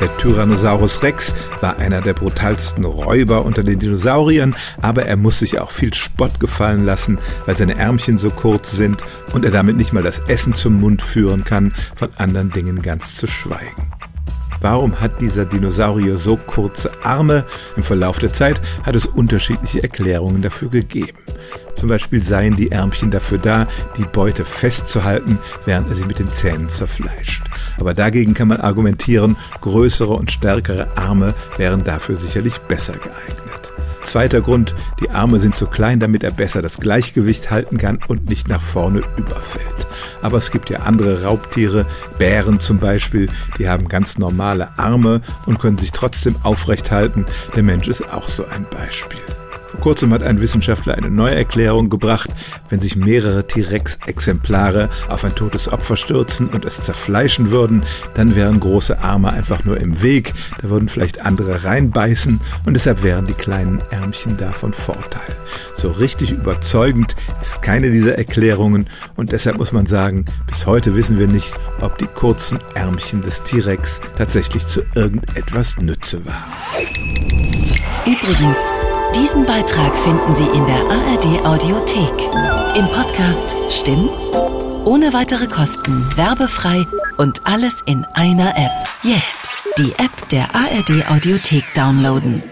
Der Tyrannosaurus Rex war einer der brutalsten Räuber unter den Dinosauriern, aber er muss sich auch viel Spott gefallen lassen, weil seine Ärmchen so kurz sind und er damit nicht mal das Essen zum Mund führen kann, von anderen Dingen ganz zu schweigen. Warum hat dieser Dinosaurier so kurze Arme? Im Verlauf der Zeit hat es unterschiedliche Erklärungen dafür gegeben. Zum Beispiel seien die Ärmchen dafür da, die Beute festzuhalten, während er sie mit den Zähnen zerfleischt. Aber dagegen kann man argumentieren, größere und stärkere Arme wären dafür sicherlich besser geeignet. Zweiter Grund, die Arme sind zu klein, damit er besser das Gleichgewicht halten kann und nicht nach vorne überfällt. Aber es gibt ja andere Raubtiere, Bären zum Beispiel, die haben ganz normale Arme und können sich trotzdem aufrecht halten. Der Mensch ist auch so ein Beispiel. Vor kurzem hat ein Wissenschaftler eine neue Erklärung gebracht, wenn sich mehrere T-Rex-Exemplare auf ein totes Opfer stürzen und es zerfleischen würden, dann wären große Arme einfach nur im Weg, da würden vielleicht andere reinbeißen und deshalb wären die kleinen Ärmchen davon Vorteil. So richtig überzeugend ist keine dieser Erklärungen und deshalb muss man sagen, bis heute wissen wir nicht, ob die kurzen Ärmchen des T-Rex tatsächlich zu irgendetwas Nütze waren. Übrigens, diesen Beitrag finden Sie in der ARD Audiothek. Im Podcast Stimmt's? Ohne weitere Kosten, werbefrei und alles in einer App. Jetzt die App der ARD Audiothek downloaden.